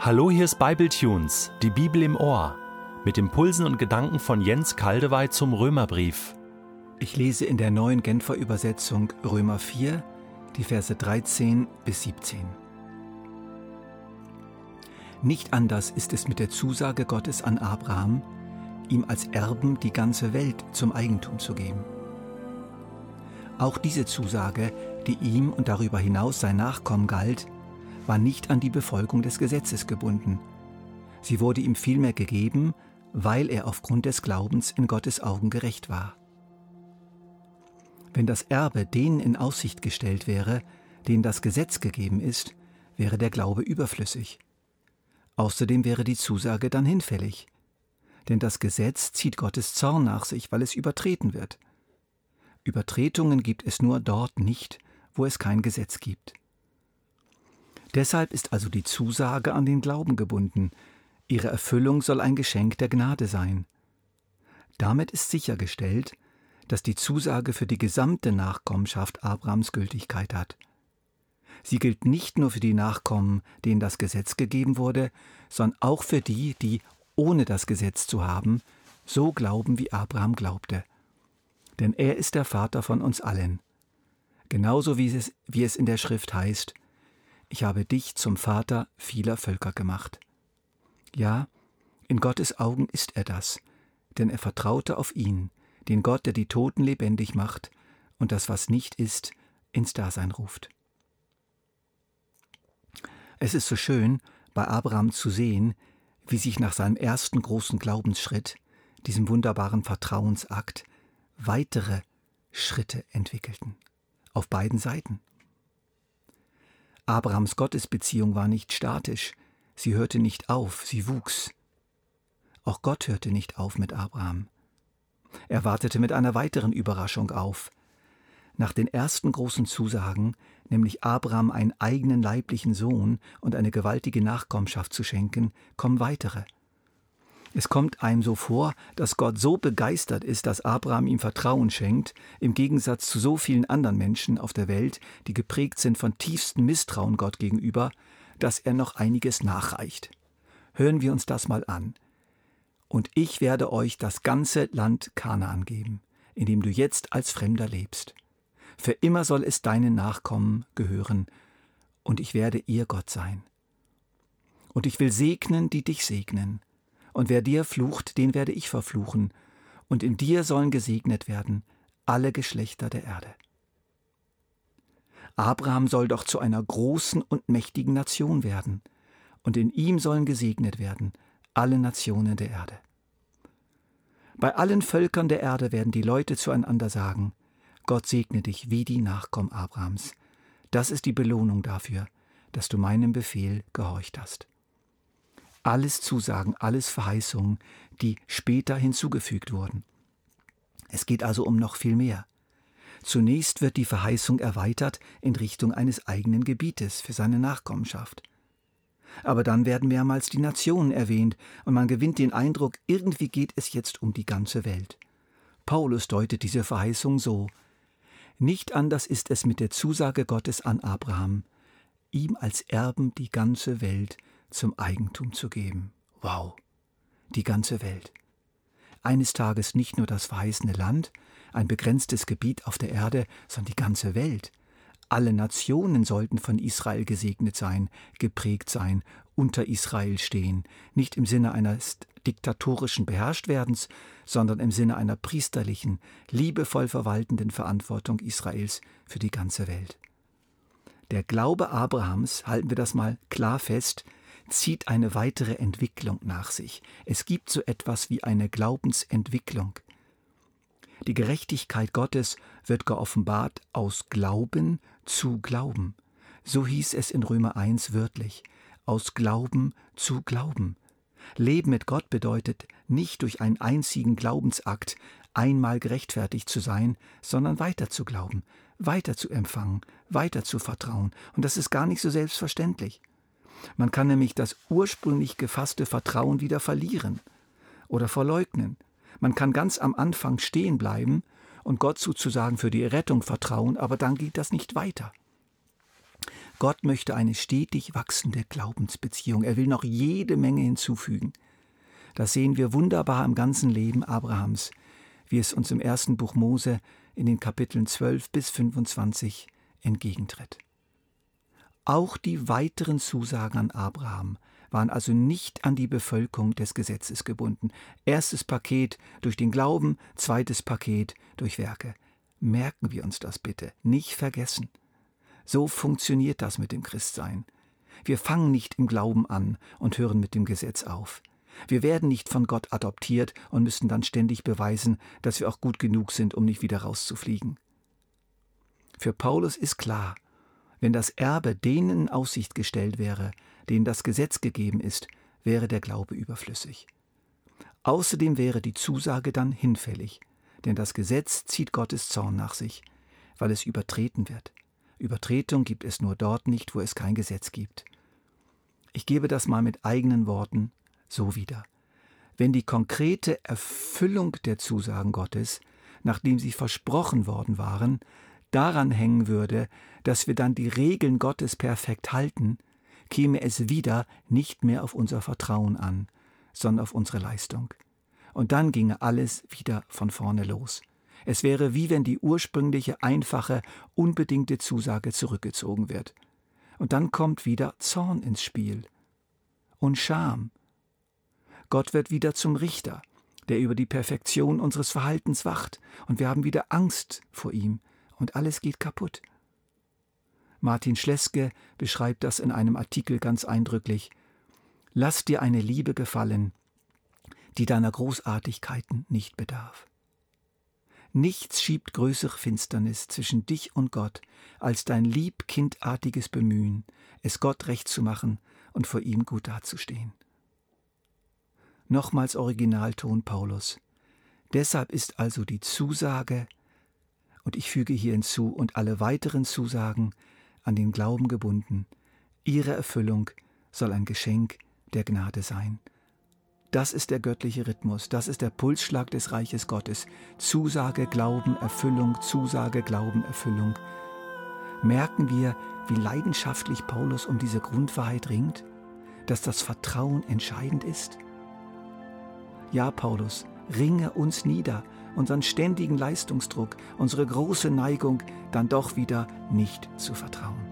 Hallo, hier ist Bibletunes, die Bibel im Ohr, mit Impulsen und Gedanken von Jens Kaldewey zum Römerbrief. Ich lese in der neuen Genfer Übersetzung Römer 4, die Verse 13 bis 17. Nicht anders ist es mit der Zusage Gottes an Abraham, ihm als Erben die ganze Welt zum Eigentum zu geben. Auch diese Zusage, die ihm und darüber hinaus sein Nachkommen galt, war nicht an die Befolgung des Gesetzes gebunden. Sie wurde ihm vielmehr gegeben, weil er aufgrund des Glaubens in Gottes Augen gerecht war. Wenn das Erbe denen in Aussicht gestellt wäre, denen das Gesetz gegeben ist, wäre der Glaube überflüssig. Außerdem wäre die Zusage dann hinfällig. Denn das Gesetz zieht Gottes Zorn nach sich, weil es übertreten wird. Übertretungen gibt es nur dort nicht, wo es kein Gesetz gibt. Deshalb ist also die Zusage an den Glauben gebunden. Ihre Erfüllung soll ein Geschenk der Gnade sein. Damit ist sichergestellt, dass die Zusage für die gesamte Nachkommenschaft Abrahams Gültigkeit hat. Sie gilt nicht nur für die Nachkommen, denen das Gesetz gegeben wurde, sondern auch für die, die, ohne das Gesetz zu haben, so glauben, wie Abraham glaubte. Denn er ist der Vater von uns allen. Genauso wie es, wie es in der Schrift heißt, ich habe dich zum Vater vieler Völker gemacht. Ja, in Gottes Augen ist er das, denn er vertraute auf ihn, den Gott, der die Toten lebendig macht und das, was nicht ist, ins Dasein ruft. Es ist so schön, bei Abraham zu sehen, wie sich nach seinem ersten großen Glaubensschritt, diesem wunderbaren Vertrauensakt, weitere Schritte entwickelten. Auf beiden Seiten. Abrahams Gottesbeziehung war nicht statisch, sie hörte nicht auf, sie wuchs. Auch Gott hörte nicht auf mit Abraham. Er wartete mit einer weiteren Überraschung auf. Nach den ersten großen Zusagen, nämlich Abraham einen eigenen leiblichen Sohn und eine gewaltige Nachkommenschaft zu schenken, kommen weitere – es kommt einem so vor, dass Gott so begeistert ist, dass Abraham ihm Vertrauen schenkt, im Gegensatz zu so vielen anderen Menschen auf der Welt, die geprägt sind von tiefstem Misstrauen Gott gegenüber, dass er noch einiges nachreicht. Hören wir uns das mal an. Und ich werde euch das ganze Land Kanaan geben, in dem du jetzt als Fremder lebst. Für immer soll es deinen Nachkommen gehören, und ich werde ihr Gott sein. Und ich will segnen, die dich segnen, und wer dir flucht, den werde ich verfluchen, und in dir sollen gesegnet werden alle Geschlechter der Erde. Abraham soll doch zu einer großen und mächtigen Nation werden, und in ihm sollen gesegnet werden alle Nationen der Erde. Bei allen Völkern der Erde werden die Leute zueinander sagen, Gott segne dich wie die Nachkommen Abrahams. Das ist die Belohnung dafür, dass du meinem Befehl gehorcht hast alles Zusagen, alles Verheißungen, die später hinzugefügt wurden. Es geht also um noch viel mehr. Zunächst wird die Verheißung erweitert in Richtung eines eigenen Gebietes für seine Nachkommenschaft. Aber dann werden mehrmals die Nationen erwähnt und man gewinnt den Eindruck, irgendwie geht es jetzt um die ganze Welt. Paulus deutet diese Verheißung so Nicht anders ist es mit der Zusage Gottes an Abraham, ihm als Erben die ganze Welt zum Eigentum zu geben. Wow, die ganze Welt. Eines Tages nicht nur das verheißene Land, ein begrenztes Gebiet auf der Erde, sondern die ganze Welt. Alle Nationen sollten von Israel gesegnet sein, geprägt sein, unter Israel stehen, nicht im Sinne eines diktatorischen Beherrschtwerdens, sondern im Sinne einer priesterlichen, liebevoll verwaltenden Verantwortung Israels für die ganze Welt. Der Glaube Abrahams, halten wir das mal klar fest, zieht eine weitere Entwicklung nach sich. Es gibt so etwas wie eine Glaubensentwicklung. Die Gerechtigkeit Gottes wird geoffenbart aus Glauben zu Glauben. So hieß es in Römer 1 wörtlich, aus Glauben zu Glauben. Leben mit Gott bedeutet nicht durch einen einzigen Glaubensakt einmal gerechtfertigt zu sein, sondern weiter zu glauben, weiter zu empfangen, weiter zu vertrauen. Und das ist gar nicht so selbstverständlich. Man kann nämlich das ursprünglich gefasste Vertrauen wieder verlieren oder verleugnen. Man kann ganz am Anfang stehen bleiben und Gott sozusagen für die Rettung vertrauen, aber dann geht das nicht weiter. Gott möchte eine stetig wachsende Glaubensbeziehung. Er will noch jede Menge hinzufügen. Das sehen wir wunderbar im ganzen Leben Abrahams, wie es uns im ersten Buch Mose in den Kapiteln 12 bis 25 entgegentritt. Auch die weiteren Zusagen an Abraham waren also nicht an die Bevölkerung des Gesetzes gebunden. Erstes Paket durch den Glauben, zweites Paket durch Werke. Merken wir uns das bitte, nicht vergessen. So funktioniert das mit dem Christsein. Wir fangen nicht im Glauben an und hören mit dem Gesetz auf. Wir werden nicht von Gott adoptiert und müssen dann ständig beweisen, dass wir auch gut genug sind, um nicht wieder rauszufliegen. Für Paulus ist klar, wenn das Erbe denen in Aussicht gestellt wäre, denen das Gesetz gegeben ist, wäre der Glaube überflüssig. Außerdem wäre die Zusage dann hinfällig, denn das Gesetz zieht Gottes Zorn nach sich, weil es übertreten wird. Übertretung gibt es nur dort nicht, wo es kein Gesetz gibt. Ich gebe das mal mit eigenen Worten so wieder. Wenn die konkrete Erfüllung der Zusagen Gottes, nachdem sie versprochen worden waren, daran hängen würde, dass wir dann die Regeln Gottes perfekt halten, käme es wieder nicht mehr auf unser Vertrauen an, sondern auf unsere Leistung. Und dann ginge alles wieder von vorne los. Es wäre wie wenn die ursprüngliche, einfache, unbedingte Zusage zurückgezogen wird. Und dann kommt wieder Zorn ins Spiel und Scham. Gott wird wieder zum Richter, der über die Perfektion unseres Verhaltens wacht, und wir haben wieder Angst vor ihm, und alles geht kaputt. Martin Schleske beschreibt das in einem Artikel ganz eindrücklich. Lass dir eine Liebe gefallen, die deiner Großartigkeiten nicht bedarf. Nichts schiebt größere Finsternis zwischen dich und Gott als dein lieb kindartiges Bemühen, es Gott recht zu machen und vor ihm gut dazustehen. Nochmals Originalton Paulus. Deshalb ist also die Zusage, und ich füge hier hinzu, und alle weiteren Zusagen an den Glauben gebunden. Ihre Erfüllung soll ein Geschenk der Gnade sein. Das ist der göttliche Rhythmus, das ist der Pulsschlag des Reiches Gottes. Zusage, Glauben, Erfüllung, Zusage, Glauben, Erfüllung. Merken wir, wie leidenschaftlich Paulus um diese Grundwahrheit ringt, dass das Vertrauen entscheidend ist? Ja, Paulus, ringe uns nieder, unseren ständigen Leistungsdruck, unsere große Neigung, dann doch wieder nicht zu vertrauen.